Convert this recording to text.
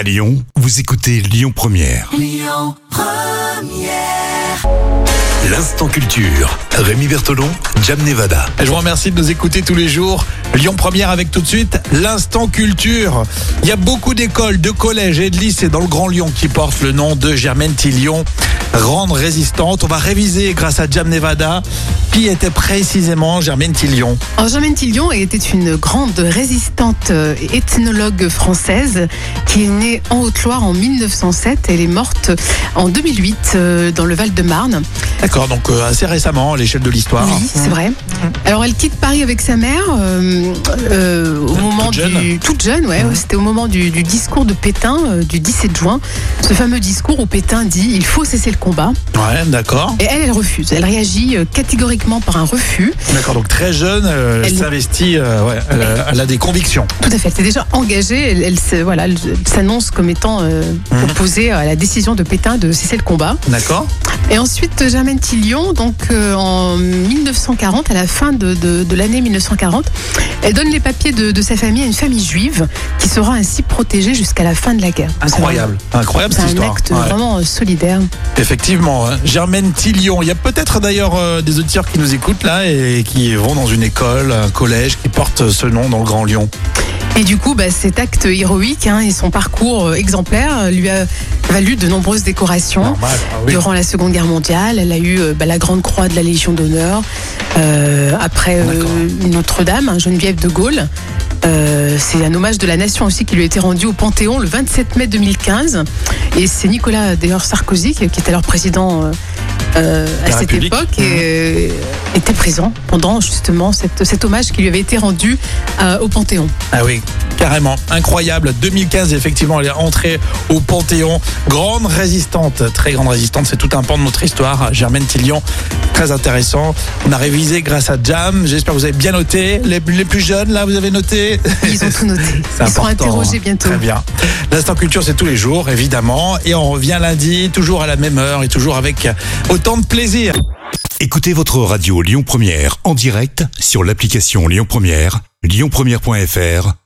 À Lyon, vous écoutez Lyon Première. L'instant culture. Rémi Bertolon, Jam Nevada. Je vous remercie de nous écouter tous les jours. Lyon Première avec tout de suite l'instant culture. Il y a beaucoup d'écoles, de collèges et de lycées dans le Grand Lyon qui portent le nom de Germaine Tillion, grande résistante. On va réviser grâce à Jam Nevada qui était précisément Germaine Tillion. Alors, Germaine Tillion était une grande résistante euh, et ethnologue française qui est née en Haute-Loire en 1907. Elle est morte en 2008 euh, dans le Val-de-Marne. D'accord, donc euh, assez récemment à l'échelle de l'histoire. Oui, c'est vrai. Alors elle quitte Paris avec sa mère euh, euh, au moment toute jeune. du toute jeune, ouais, c'était au moment du, du discours de Pétain euh, du 17 juin. Ce fameux discours où Pétain dit il faut cesser le combat. Ouais, d'accord. Et elle, elle refuse. Elle réagit euh, catégoriquement par un refus. D'accord, donc très jeune, euh, elle Elle- s'investit, ouais, elle, a- elle a des convictions. Tout à fait. Elle s'est déjà engagée. Elle, voilà, s'annonce comme étant euh, opposée à la décision de Pétain de cesser le combat. D'accord Et ensuite, Germaine Tillion, donc en 1940, à la fin de, de- de l'année 1940, elle donne les papiers de, de sa famille à une famille juive qui sera ainsi protégée jusqu'à la fin de la guerre. Incroyable, incroyable C'est cette un histoire. acte Ouais. vraiment euh, solidaire. Effectivement, hein. Germaine Tillion. Il y a peut-être d'ailleurs euh, des auditeurs qui nous écoutent là et qui vont dans une école, un collège qui porte ce nom dans le Grand Lyon. Et du coup, bah, cet acte héroïque hein, et son parcours euh, exemplaire euh, lui a valu de nombreuses décorations. Normal, ah oui. Durant la Seconde Guerre mondiale, elle a eu euh, bah, la Grande Croix de la Légion d'honneur. Euh, après euh. Notre-Dame, hein, Geneviève de Gaulle. Euh, c'est un hommage de la nation aussi qui lui a été rendu au Panthéon le 27 mai 2015. Et c'est Nicolas d'ailleurs Sarkozy qui, était alors président euh, à cette République. époque et euh, était présent pendant justement cette- cet hommage qui lui avait été rendu euh, au Panthéon. Ah oui, carrément, incroyable. 2015, effectivement, elle est entrée au Panthéon. Grande résistante, très grande résistante. C'est tout un pan de notre histoire. Germaine Tillion, très intéressant. On a révisé grâce à Jam. J'espère que vous avez bien noté. Les, les plus jeunes, là, vous avez noté? Ils ont tout noté. C'est Ils seront important. interrogés bientôt. Très bien. L'instant culture, c'est tous les jours, évidemment. Et on revient lundi, toujours à la même heure et toujours avec autant de plaisir. Écoutez votre radio Lyon Première en direct sur l'application Lyon Première, lyonpremière.fr